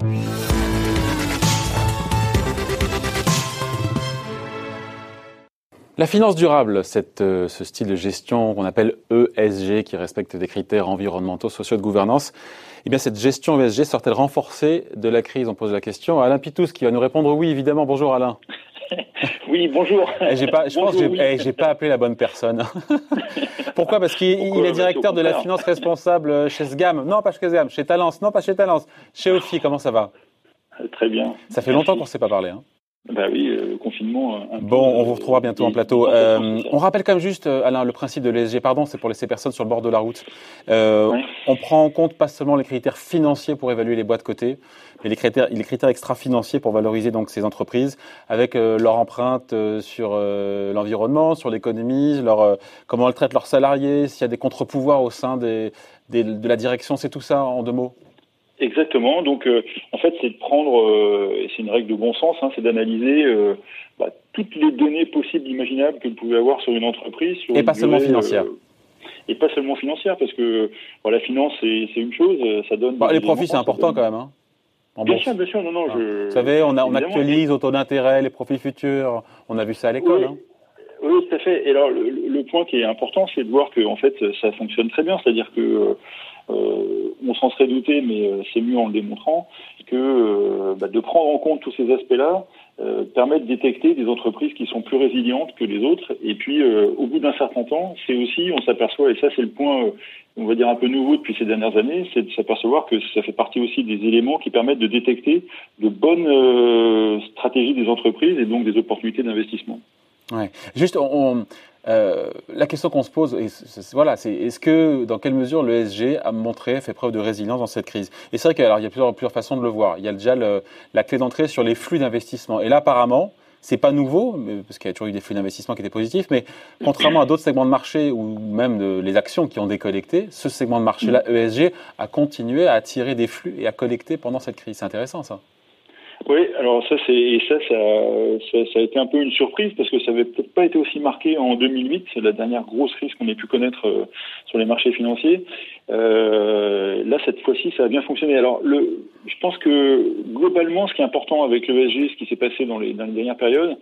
La finance durable, euh, ce style de gestion qu'on appelle ESG, qui respecte des critères environnementaux, sociaux de gouvernance, eh bien cette gestion ESG sort-elle renforcée de la crise? On pose la question à Alain Pitous qui va nous répondre oui, évidemment. Bonjour Alain. Oui, bonjour. Eh, j'ai pas, je pense que j'ai eh, pas appelé la bonne personne. Pourquoi? Parce qu'il est directeur de la finance responsable chez SGAM. Non, pas chez SGAM, chez Talence. Non, pas chez Talence. Chez Ophi, comment ça va? Très bien. Ça fait longtemps qu'on ne s'est pas parlé. Hein. Bah oui, euh, confinement. Euh, bon, on vous retrouvera bientôt en plateau. Euh, on rappelle comme juste, Alain, le principe de l'ESG, pardon, c'est pour laisser personne sur le bord de la route. On prend en compte pas seulement les critères financiers pour évaluer les boîtes cotées, mais les critères, les critères extra-financiers pour valoriser donc ces entreprises, avec leur empreinte sur l'environnement, sur l'économie, leur comment elles traitent leurs salariés, s'il y a des contre-pouvoirs au sein des, de la direction, c'est tout ça en deux mots? Exactement. Donc, euh, en fait, c'est de prendre, euh, et c'est une règle de bon sens, hein, c'est d'analyser euh, bah, toutes les données possibles, imaginables que vous pouvez avoir sur une entreprise. et pas seulement financière. et pas seulement financière, parce que la finance, c'est une chose, ça donne. Bah, les profits, c'est important quand même. Hein, bien sûr, bien sûr. Non, non, je... Vous savez, on, a, on actualise au taux d'intérêt, les profits futurs. On a vu ça à l'école. Oui. Hein. Oui, tout à fait. Et alors, le, le point qui est important, c'est de voir que, en fait, ça fonctionne très bien. C'est-à-dire que euh, on s'en serait douté, mais euh, c'est mieux en le démontrant, que euh, bah, de prendre en compte tous ces aspects-là permet de détecter des entreprises qui sont plus résilientes que les autres. Et puis, au bout d'un certain temps, c'est aussi, on s'aperçoit, et ça c'est le point, on va dire un peu nouveau depuis ces dernières années, c'est de s'apercevoir que ça fait partie aussi des éléments qui permettent de détecter de bonnes stratégies des entreprises et donc des opportunités d'investissement. Ouais. Juste, on, euh, la question qu'on se pose, voilà, c'est est-ce que, dans quelle mesure le SG a montré, fait preuve de résilience dans cette crise? Et c'est vrai qu'il y a plusieurs, plusieurs, façons de le voir. Il y a déjà le, la clé d'entrée sur les flux d'investissement. Et là, apparemment, c'est pas nouveau, parce qu'il y a toujours eu des flux d'investissement qui étaient positifs, mais contrairement à d'autres segments de marché ou même de, les actions qui ont décollecté, ce segment de marché-là, ESG, a continué à attirer des flux et à collecter pendant cette crise. C'est intéressant, ça. Oui, alors ça c'est ça, ça, ça, a été un peu une surprise parce que ça avait peut-être pas été aussi marqué en 2008, c'est la dernière grosse crise qu'on ait pu connaître euh, sur les marchés financiers. Euh, là cette fois-ci ça a bien fonctionné. Alors le, je pense que globalement ce qui est important avec le l'ESG, ce qui s'est passé dans les, dans les dernières périodes,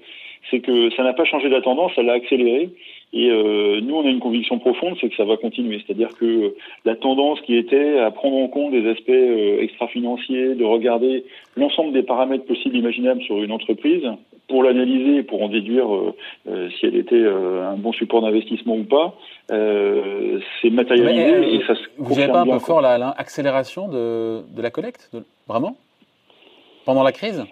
c'est que ça n'a pas changé la tendance, ça l'a accéléré. Et euh, nous, on a une conviction profonde, c'est que ça va continuer. C'est-à-dire que la tendance qui était à prendre en compte des aspects euh, extra-financiers, de regarder l'ensemble des paramètres possibles imaginables sur une entreprise, pour l'analyser, pour en déduire euh, euh si elle était euh, un bon support d'investissement ou pas, c'est matérialisé et ça se Vous n'avez pas un peu fort l'accélération de, de la collecte, vraiment? Pendant la crise?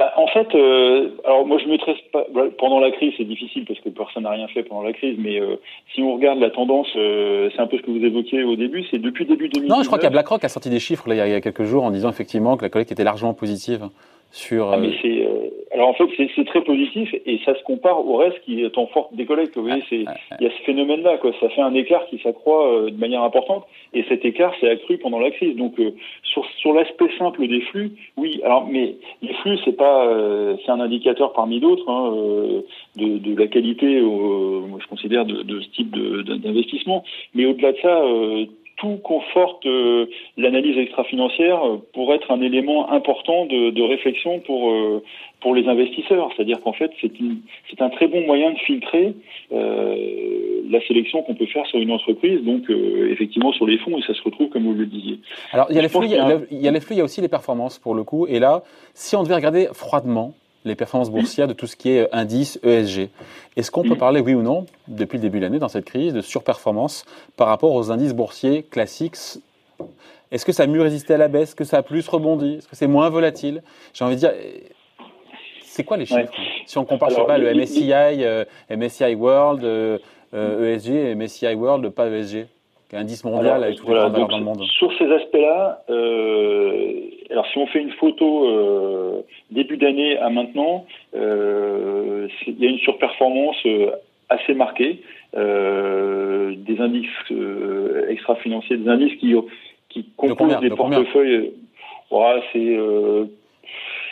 Bah, en fait, euh, alors moi je ne maîtrise pas. Pendant la crise, c'est difficile parce que personne n'a rien fait pendant la crise. Mais euh, si on regarde la tendance, euh, c'est un peu ce que vous évoquiez au début. C'est depuis début 2019. Non, je crois qu'il y a BlackRock a sorti des chiffres là, il, y a, quelques jours en disant effectivement que la collecte était largement positive sur. Ah, mais c'est alors en fait, c'est très positif et ça se compare au reste qui est en forte décollecte. Vous voyez, c'est il y a ce phénomène-là, quoi. Ça fait un écart qui s'accroît euh, de manière importante et cet écart s'est accru pendant la crise. Donc euh, sur, sur l'aspect simple des flux, oui. Alors mais les flux, c'est pas euh, c'est un indicateur parmi d'autres hein, de, de, la qualité. moi, je considère de, de ce type d'investissement. Mais au-delà de ça tout conforte euh, l'analyse extra-financière pour être un élément important de, de réflexion pour euh, pour les investisseurs. C'est-à-dire qu'en fait, c'est c'est un très bon moyen de filtrer euh, la sélection qu'on peut faire sur une entreprise, donc euh, effectivement sur les fonds, et ça se retrouve comme vous le disiez. Alors il y a les flux, il y a, il y a les flux, il y a aussi les performances pour le coup. Et là, si on devait regarder froidement les performances boursières de tout ce qui est indice ESG. Est-ce qu'on peut parler, oui ou non, depuis le début de l'année, dans cette crise, de surperformance par rapport aux indices boursiers classiques Est-ce que ça a mieux résisté à la baisse? Que ça a plus rebondi? Est-ce que c'est moins volatile? J'ai envie de dire, c'est quoi les chiffres Si on compare, pas, le MSCI, euh, MSCI World, euh, ESG euh, e et MSCI World, pas ESG indice mondial avec toutes les grandes dans le monde. Sur ces aspects-là, euh, alors si on fait une photo euh, début d'année à maintenant, euh, il y a une surperformance euh, assez marquée euh, des indices euh, extra-financiers, des indices qui, qui composent des portefeuilles. Voilà, c'est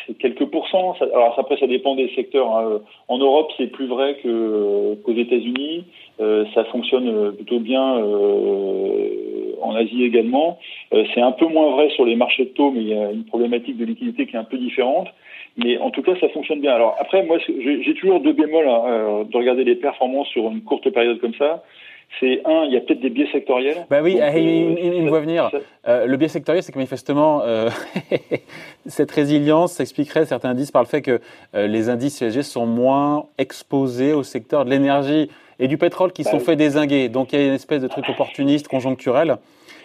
c'est quelques pourcents. alors après, ça dépend des secteurs. Hein. En Europe, c'est plus vrai que qu'aux États-Unis. Euh, ça fonctionne plutôt bien euh, en Asie également. Euh, c'est un peu moins vrai sur les marchés de taux, mais il y a une problématique de liquidité qui est un peu différente. Mais en tout cas, ça fonctionne bien. Alors après, moi, j'ai toujours deux bémols hein, de regarder les performances sur une courte période comme ça c'est un, il y a peut-être des biais sectoriels. Bah oui, euh, il, me voit venir. Euh, le biais sectoriel, c'est que manifestement, euh, cette résilience s'expliquerait, certains indices, par le fait que les indices ESG sont moins exposés au secteur de l'énergie et du pétrole qui bah sont faits désinguer. Donc il y a une espèce de truc opportuniste, conjoncturel.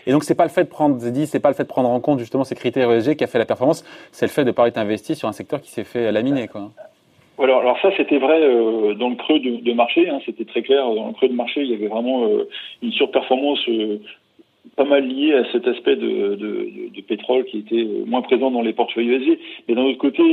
Et donc c'est pas le fait de prendre, c'est pas le fait de prendre en compte justement ces critères ESG qui a fait la performance, c'est le fait de pas être investi sur un secteur qui s'est fait laminer, quoi. Alors, alors ça, c'était vrai euh, dans le creux de, de marché. Hein, c'était très clair. Dans le creux de marché, il y avait vraiment euh, une surperformance euh, pas mal liée à cet aspect de, de, de, pétrole qui était moins présent dans les portefeuilles ESG. Mais d'un autre côté,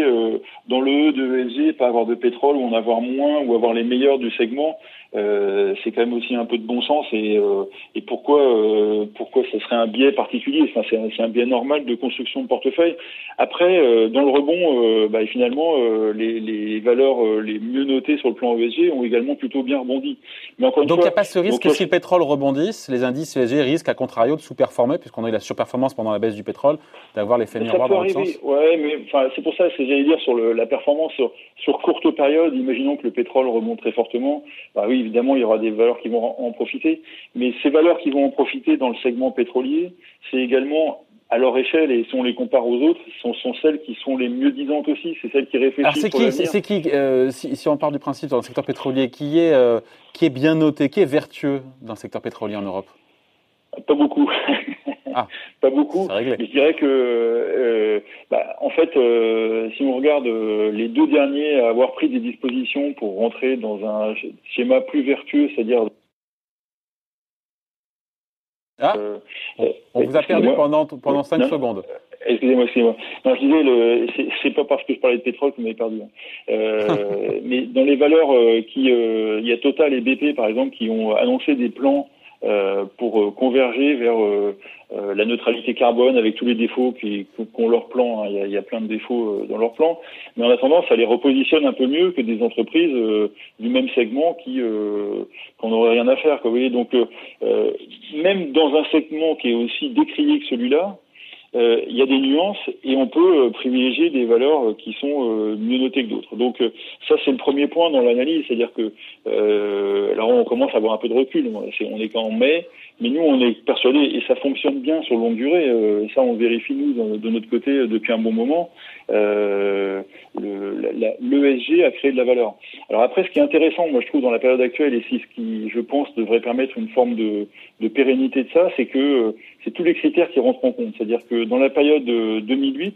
dans le E de ESG, pas avoir de pétrole ou en avoir moins ou avoir les meilleurs du segment, euh, c'est quand même aussi un peu de bon sens et, euh, et pourquoi euh, pourquoi ce serait un biais particulier? Enfin, c'est, un, biais normal de construction de portefeuille. Après euh, dans le rebond bah, finalement les, les, valeurs les mieux notées sur le plan ESG ont également plutôt bien rebondi. Mais encore donc il n'y a pas ce risque que si le pétrole rebondisse les indices ESG risquent à contrario de sous-performer puisqu'on a eu la surperformance pendant la baisse du pétrole d'avoir l'effet miroir dans le sens ouais mais c'est pour ça c'est j'allais dire sur le, la performance sur, sur courte période imaginons que le pétrole remonte très fortement bah oui évidemment, il y aura des valeurs qui vont en profiter. Mais ces valeurs qui vont en profiter dans le segment pétrolier, c'est également à leur échelle, et si on les compare aux autres, sont, sont celles qui sont les mieux disantes aussi. C'est celles qui réfléchissent. Alors c'est qui, c'est qui euh, si, on part du principe dans le secteur pétrolier, qui est, euh, qui est bien noté, qui est vertueux dans le secteur pétrolier en Europe? Pas beaucoup. Ah, pas beaucoup. je dirais que, euh, bah, en fait, euh, si on regarde euh, les deux derniers à avoir pris des dispositions pour rentrer dans un schéma plus vertueux, c'est-à-dire ah, on vous a perdu pendant, pendant 5 secondes. Excusez-moi, excusez-moi. Non, je disais, c'est pas parce que je parlais de pétrole que vous m'avez perdu. Hein. Mais dans les valeurs qui, il y a Total et BP par exemple qui ont annoncé des plans pour euh, converger vers euh, la neutralité carbone avec tous les défauts qu'ont leur plan. Hein. Il, y a, plein de défauts dans leur plan, mais en attendant, ça les repositionne un peu mieux que des entreprises du même segment qui qu'on n'aurait rien à faire. Vous voyez, donc même dans un segment qui est aussi décrié que celui-là, euh, il y a des nuances et on peut euh, privilégier des valeurs euh, qui sont mieux notées que d'autres. Donc ça c'est le premier point dans l'analyse, c'est-à-dire que alors on commence à avoir un peu de recul. On est qu'en mai, mais nous on est persuadés et ça fonctionne bien sur longue durée. ça on vérifie nous de notre côté depuis un bon moment. Euh, L'ESG a créé de la valeur. Alors après, ce qui est intéressant, moi je trouve dans la période actuelle et c'est ce qui, je pense, devrait permettre une forme de, de pérennité de ça, c'est que c'est tous les critères qui rentrent en compte. C'est-à-dire que dans la période 2008,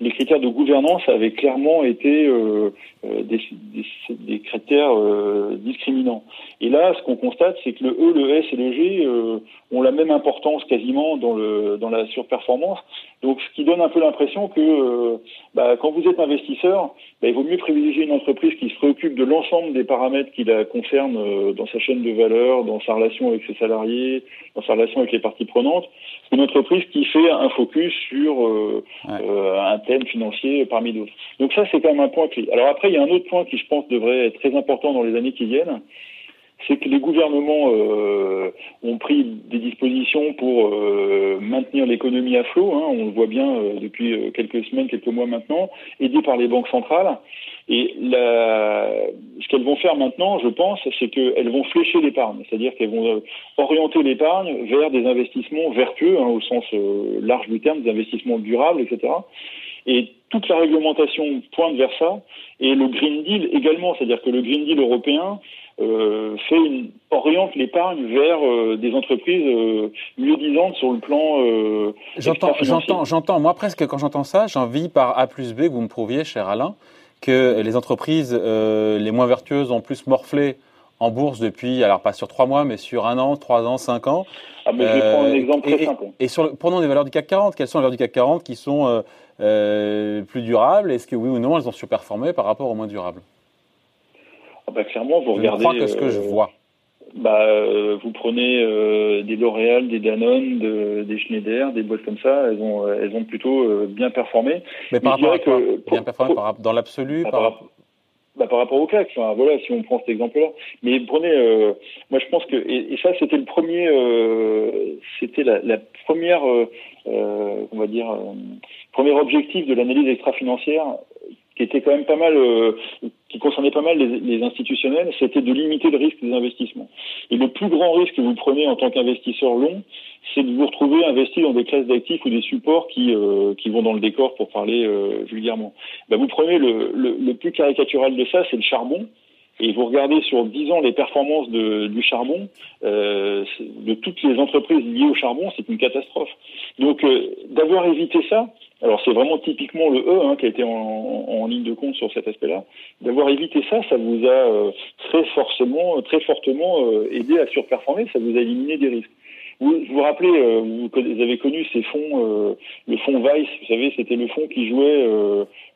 les critères de gouvernance avaient clairement été euh, euh, des, des, des, critères euh, discriminants. Et là, ce qu'on constate, c'est que le E, le S et le G euh, ont la même importance quasiment dans, le, dans la surperformance. Donc, ce qui donne un peu l'impression que euh, bah, quand vous êtes investisseur, bah, il vaut mieux privilégier une entreprise qui se préoccupe de l'ensemble des paramètres qui la concernent dans sa chaîne de valeur, dans sa relation avec ses salariés, dans sa relation avec les parties prenantes, qu'une entreprise qui fait un focus sur un thème financier parmi d'autres. Donc ça, c'est quand même un point clé. Alors après, il y a un autre point qui, je pense, devrait être très important dans les années qui viennent, c'est que les gouvernements euh, ont pris des dispositions pour euh, maintenir l'économie à flot. Hein, on le voit bien euh, depuis quelques semaines, quelques mois maintenant, aidés par les banques centrales. Et la, ce qu'elles vont faire maintenant, je pense, c'est qu'elles vont flécher l'épargne, c'est-à-dire qu'elles vont orienter l'épargne vers des investissements vertueux, hein, au sens large du terme, des investissements durables, etc. Et toute la réglementation pointe vers ça, et le Green Deal également, c'est-à-dire que le Green Deal européen euh, fait une, oriente l'épargne vers euh, des entreprises euh, mieux disantes sur le plan. Euh, j'entends, j'entends, j'entends. Moi, presque quand j'entends ça, j'envie par A plus B que vous me prouviez, cher Alain, que les entreprises les moins vertueuses ont plus morflé en bourse depuis, alors pas sur trois mois, mais sur un an, trois ans, cinq ans. Ah, mais je vais prendre un exemple très simple. Et, sur prenons les valeurs du CAC 40. Quelles sont les valeurs du CAC 40 qui sont plus durables? Est-ce que oui ou non, elles ont surperformé par rapport aux moins durables bah, Clairement, vous regardez. Je crois que ce que je euh, vois. bah, vous prenez des L'Oréal, des Danone, des Schneider, des boîtes comme ça, elles ont, elles ont plutôt bien performé. Mais par rapport à quoi Bien performé dans l'absolu par, bah, par rapport au CAC. Enfin, voilà, si on prend cet exemple-là. Mais prenez, euh, moi je pense que et, ça c'était le premier, euh, c'était la, la, première, euh, on va dire, premier objectif de l'analyse extra-financière euh, qui concernait pas mal les, institutionnels, c'était de limiter le risque des investissements. Et le plus grand risque que vous prenez en tant qu'investisseur long, c'est de vous retrouver investi dans des classes d'actifs ou des supports qui, euh, vont dans le décor, pour parler euh, vulgairement. Ben, vous prenez le, le plus caricatural de ça, c'est le charbon et vous regardez sur 10 ans les performances de, du charbon, euh, de toutes les entreprises liées au charbon, c'est une catastrophe. Donc euh, d'avoir évité ça, alors c'est vraiment typiquement le E hein, qui a été en, en, ligne de compte sur cet aspect-là, d'avoir évité ça, ça vous a euh, très forcément, très fortement euh, aidé à surperformer, ça vous a éliminé des risques. Vous vous, rappelez, euh, vous, avez connu ces fonds, le fonds Vice, vous savez, c'était le fonds qui jouait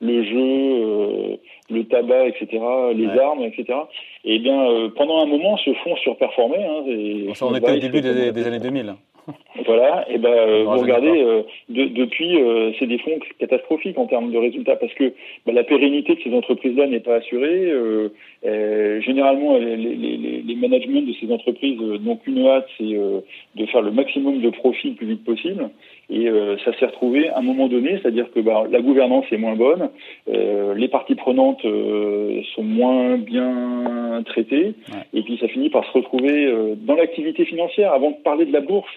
le jeu le tabac, etc., les armes, etc. Et eh bien, euh, pendant un moment, ce fonds surperformait. Hein, et, on était au début des, années 2000. Voilà, et ben euh, vous regardez, euh, de, depuis, c'est des fonds catastrophiques en termes de résultats parce que bah, la pérennité de ces entreprises-là n'est pas assurée. Généralement, les, les, les, managements de ces entreprises n'ont qu'une hâte, c'est de faire le maximum de profit le plus vite possible. Et ça s'est retrouvé à un moment donné, c'est-à-dire que bah, la gouvernance est moins bonne, les parties prenantes sont moins bien traitées, et puis ça finit par se retrouver dans l'activité financière. Avant de parler de la bourse,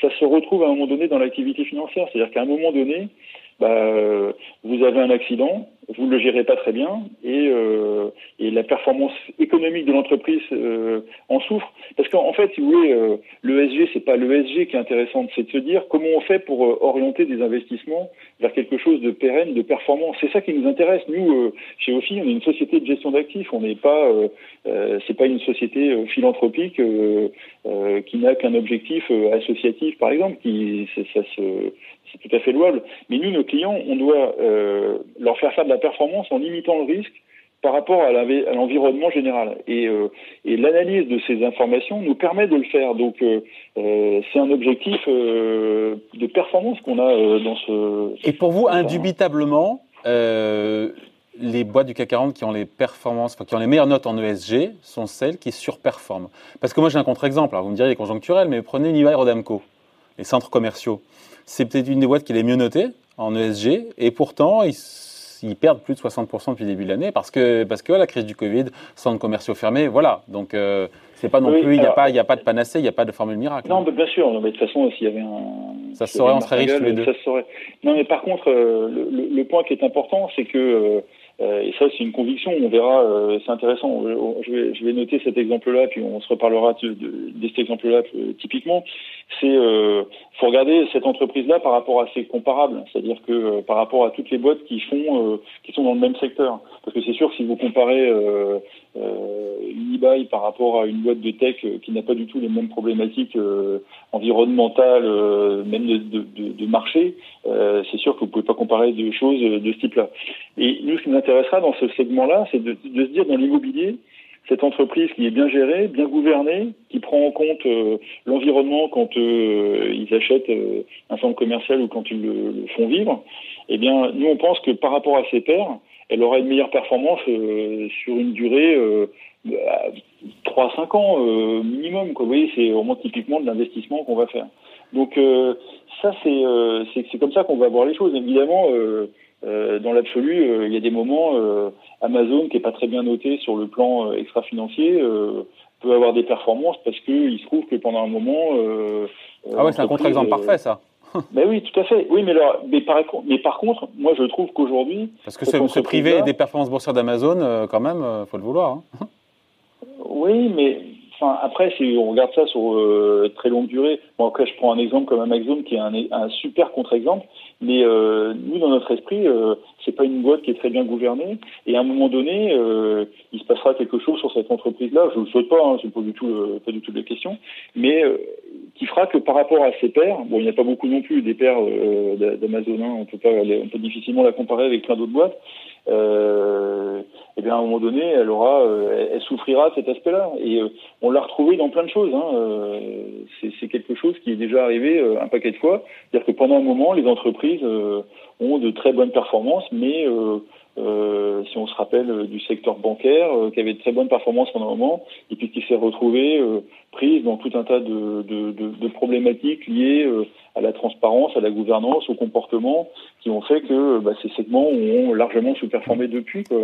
ça se retrouve à un moment donné dans l'activité financière. C'est-à-dire qu'à un moment donné, bah, euh, vous avez un accident, vous le gérez pas très bien et, euh, et la performance économique de l'entreprise euh, en souffre. Parce qu'en fait, si vous voulez, euh, l'ESG, c'est pas l'ESG qui est intéressant, c'est de se dire comment on fait pour euh, orienter des investissements vers quelque chose de pérenne, de performant. C'est ça qui nous intéresse. Nous, chez OFI, on est une société de gestion d'actifs. On n'est pas, c'est pas une société philanthropique qui n'a qu'un objectif associatif, par exemple. Qui, ça se c'est tout à fait louable. Mais nous, nos clients, on doit euh, leur faire faire de la performance en limitant le risque par rapport à l'environnement général. Et, euh, et l'analyse de ces informations nous permet de le faire. Donc, euh, euh c'est un objectif de performance qu'on a dans ce. Et pour vous, indubitablement, les boîtes du CAC 40 qui ont les performances, qui ont les meilleures notes en ESG sont celles qui surperforment. Parce que moi, j'ai un contre-exemple. Vous me direz conjoncturel, mais prenez Unibail Rodamco, les centres commerciaux c'est peut-être une des boîtes qui est les mieux notée en ESG, et pourtant, ils, perdent plus de 60% depuis le début de l'année parce que, parce que la crise du Covid, centres commerciaux fermés, voilà. Donc, euh, c'est pas non plus, il n'y a, pas, a pas de panacée, il n'y a pas de formule miracle. Non, mais bien sûr, mais de toute façon, s'il y avait un. Ça se saurait, on serait riches tous les deux. Ça se saurait. Non, mais par contre, euh, le, le, point qui est important, c'est que euh, euh, et ça, c'est une conviction. On verra. Euh, c'est intéressant. Je vais, je vais, noter cet exemple-là, puis on se reparlera de, de, cet exemple-là euh, typiquement. C'est, euh, faut regarder cette entreprise-là par rapport à ses comparables, c'est-à-dire que par rapport à toutes les boîtes qui font, qui sont dans le même secteur. Parce que c'est sûr si vous comparez euh, eBay par rapport à une boîte de tech qui n'a pas du tout les mêmes problématiques environnementales, même de, marché, c'est sûr que vous pouvez pas comparer deux choses de ce type-là. Et nous, ce qui nous intéressera dans ce segment-là, c'est de, se dire dans l'immobilier, cette entreprise qui est bien gérée, bien gouvernée, qui prend en compte euh, l'environnement quand euh, ils achètent euh, un centre commercial ou quand ils le, font vivre, eh bien, nous, on pense que par rapport à ses pairs, elle aura une meilleure performance sur une durée de 3-5 ans minimum. Quoi. Vous voyez, c'est vraiment typiquement de l'investissement qu'on va faire. Donc ça, c'est comme ça qu'on va voir les choses. Évidemment, euh, dans l'absolu, euh, il y a des moments, euh, Amazon, qui est pas très bien noté sur le plan extra-financier, peut avoir des performances parce qu'il se trouve que pendant un moment... ah ouais, c'est un contre-exemple parfait, ça ben oui, tout à fait. Oui, mais, alors, mais, par, mais par contre, moi je trouve qu'aujourd'hui. Parce que se, priver des performances boursières d'Amazon, quand même, il faut le vouloir. Hein. Oui, mais Enfin, après, si on regarde ça sur euh, très longue durée, bon, après, je prends un exemple comme Amazon qui est un, un super contre-exemple, mais euh, nous, dans notre esprit, euh, c'est pas une boîte qui est très bien gouvernée, et à un moment donné, euh, il se passera quelque chose sur cette entreprise-là. Je ne le souhaite pas, hein, c'est pas du tout, pas du tout la question, mais qui fera que par rapport à ces paires, bon, il n'y a pas beaucoup non plus des paires euh, d'Amazon, hein, on peut pas, on peut difficilement la comparer avec plein d'autres boîtes. Euh, eh bien à un moment donné, elle aura, euh, elle, souffrira de cet aspect-là. Et euh, on l'a retrouvé dans plein de choses. Hein. Euh, c'est quelque chose qui est déjà arrivé un paquet de fois. C'est-à-dire que pendant un moment, les entreprises ont de très bonnes performances, mais euh, si on se rappelle euh, du secteur bancaire, euh, qui avait de très bonnes performances pendant un moment, et puis qui s'est retrouvé prise dans tout un tas de, de, de, de problématiques liées à la transparence, à la gouvernance, au comportement, qui ont fait que bah, ces segments ont largement sous-performé depuis. Quoi.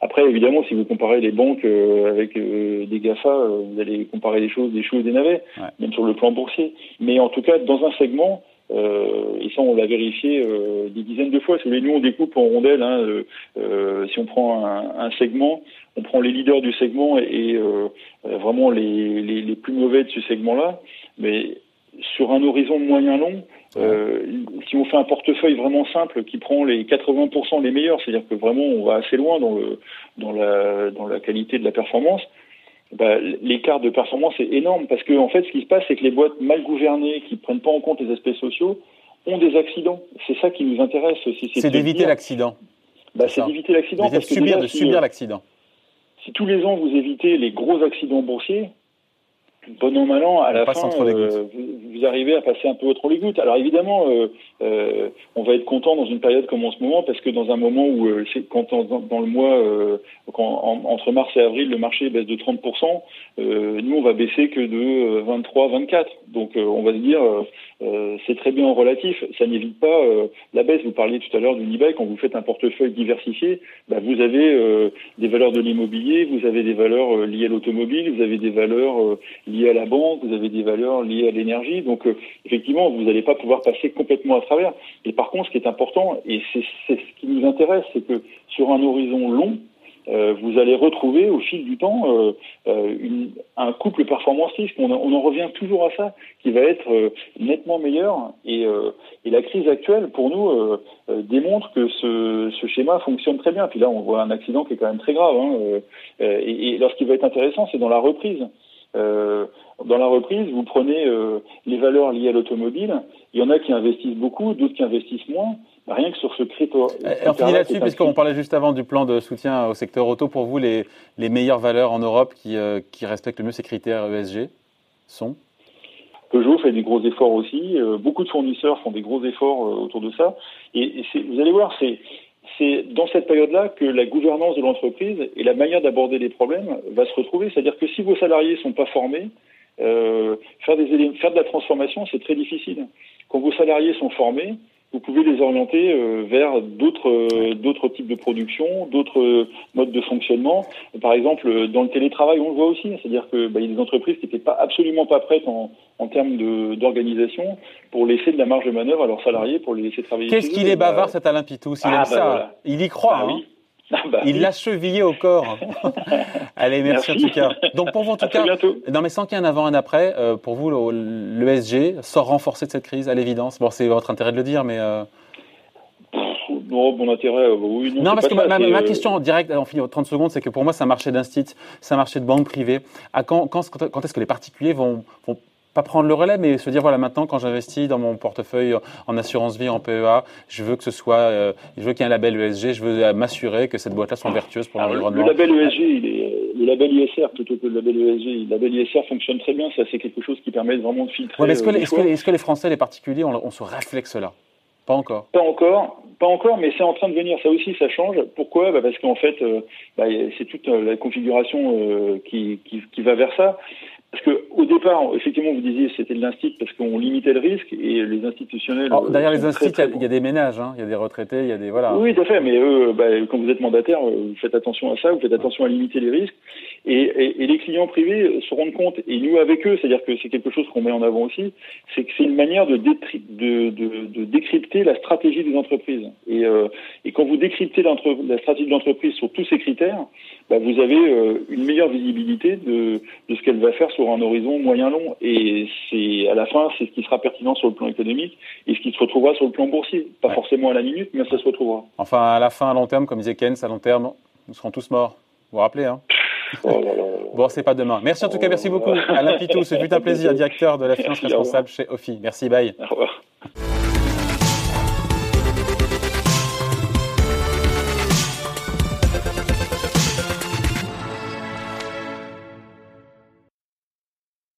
après, évidemment, si vous comparez les banques avec des GAFA, vous allez comparer des choses, des choses des navets, même sur le plan boursier. Mais en tout cas, dans un segment, euh, et ça, on l'a vérifié euh, des dizaines de fois. Si nous, on découpe en rondelles. Hein, euh, euh, si on prend un, un, segment, on prend les leaders du segment et, euh, vraiment les, les, les, plus mauvais de ce segment-là. Mais sur un horizon moyen-long, si on fait un portefeuille vraiment simple qui prend les 80% les meilleurs, c'est-à-dire que vraiment on va assez loin dans, le, dans, la, dans la qualité de la performance, bah, l'écart de performance est énorme parce que en fait, ce qui se passe, c'est que les boîtes mal gouvernées, qui prennent pas en compte les aspects sociaux, ont des accidents. C'est ça qui nous intéresse. C'est d'éviter l'accident. Bah, c'est d'éviter l'accident. De subir, de subir euh, l'accident. Si tous les ans vous évitez les gros accidents boursiers, bon an mal an, à la fin, euh, vous, arrivez à passer un peu trop les gouttes. Alors évidemment, euh, euh, on va être content dans une période comme en ce moment, parce que dans un moment où, euh, quand dans, le mois, euh, quand, entre mars et avril, le marché baisse de 30%, nous, on va baisser que de 23, 24. Donc on va se dire, c'est très bien en relatif. Ça n'évite pas la baisse. Vous parliez tout à l'heure du e Quand vous faites un portefeuille diversifié, bah, vous avez des valeurs de l'immobilier, vous avez des valeurs liées à l'automobile, vous avez des valeurs liées à la banque, vous avez des valeurs liées à l'énergie. Donc, euh, effectivement, vous n'allez pas pouvoir passer complètement à travers. Et par contre, ce qui est important, et c'est ce qui nous intéresse, c'est que sur un horizon long, euh, vous allez retrouver au fil du temps euh, euh une, un couple performance risque. On, on, en revient toujours à ça, qui va être euh, nettement meilleur. Et, et, la crise actuelle, pour nous, démontre que ce, ce, schéma fonctionne très bien. Puis là, on voit un accident qui est quand même très grave. Hein, et, et va être intéressant, c'est dans la reprise. Euh, dans la reprise, vous prenez euh, les valeurs liées à l'automobile. Il y en a qui investissent beaucoup, d'autres qui investissent moins. Rien que sur ce critère. Et on finit là-dessus, puisqu'on parlait juste avant du plan de soutien au secteur auto. Pour vous, les, les meilleures valeurs en Europe qui, euh, qui respectent le mieux ces critères ESG sont? Peugeot fait des gros efforts aussi. beaucoup de fournisseurs font des gros efforts autour de ça. Et, et vous allez voir, c'est c'est dans cette période-là que la gouvernance de l'entreprise et la manière d'aborder les problèmes va se retrouver. C'est-à-dire que si vos salariés ne sont pas formés, euh, faire, des, faire de la transformation, c'est très difficile. Quand vos salariés sont formés, vous pouvez les orienter euh, vers d'autres euh, d'autres types de production, d'autres euh, modes de fonctionnement. Par exemple, dans le télétravail, on le voit aussi, c'est-à-dire que bah, il y a des entreprises qui n'étaient pas absolument pas prêtes en, en termes d'organisation pour laisser de la marge de manœuvre à leurs salariés pour les laisser travailler. Qu'est-ce qu'il est bavard cet Alain Pitous Il ah, aime bah, ça, il y croit. Ah, hein. oui. Ah, bah il l'a chevillé au corps. Allez, merci, en tout cas. Donc pour vous en tout cas, non mais sans qu'il y ait un avant et un après, euh, pour vous l'ESG sort renforcé de cette crise à l'évidence. Bon, c'est votre intérêt de le dire, mais euh... Non, mon intérêt, euh, oui. Non, parce que ma, ma, question en finit 30 secondes, c'est que pour moi, c'est un marché d'instit, c'est un marché de banque privée. À quand, quand, quand est-ce que les particuliers vont, vont pas prendre le relais, mais se dire voilà maintenant quand j'investis dans mon portefeuille en assurance vie, en PEA, je veux que ce soit, euh, je veux qu'il y ait un label ESG, je veux m'assurer que cette boîte-là soit vertueuse pour l'environnement. Le label ESG, il est, le label ISR plutôt que le label ESG, le label ISR fonctionne très bien, ça c'est quelque chose qui permet vraiment de filtrer. Ouais, est-ce que, euh, est que, les Français, les particuliers, ont, ce réflexe-là Pas encore. Pas encore, pas encore, mais c'est en train de venir. Ça aussi, ça change. Pourquoi? Bah Parce qu'en fait, euh, bah, c'est toute la configuration qui, qui, qui, va vers ça. Parce que au départ, effectivement, vous disiez c'était de l'instit parce qu'on limitait le risque et les institutionnels. Alors, derrière les instituts, il y, a des ménages, hein, il y a des retraités, il y a des voilà. Oui, tout à fait. Mais eux, bah, quand vous êtes mandataire, vous faites attention à ça, vous faites attention à limiter les risques. Et, et, et les clients privés se rendent compte, et nous avec eux, c'est-à-dire que c'est quelque chose qu'on met en avant aussi, c'est que c'est une manière de, de, de, de, décrypter la stratégie des entreprises. Et, euh, et quand vous décryptez la stratégie de l'entreprise sur tous ces critères, bah, vous avez euh, une meilleure visibilité de, de ce qu'elle va faire sur un horizon moyen-long. Et c'est à la fin, c'est ce qui sera pertinent sur le plan économique et ce qui se retrouvera sur le plan boursier. Pas forcément à la minute, mais ça se retrouvera. Enfin, à la fin, à long terme, comme disait Keynes, à long terme, nous serons tous morts. Vous vous rappelez, hein? Oh bon, c'est pas demain. Merci en tout cas, merci beaucoup. Alain Pitou, ce fut un plaisir, directeur de la finance responsable chez OFI. Merci, bye. Au revoir.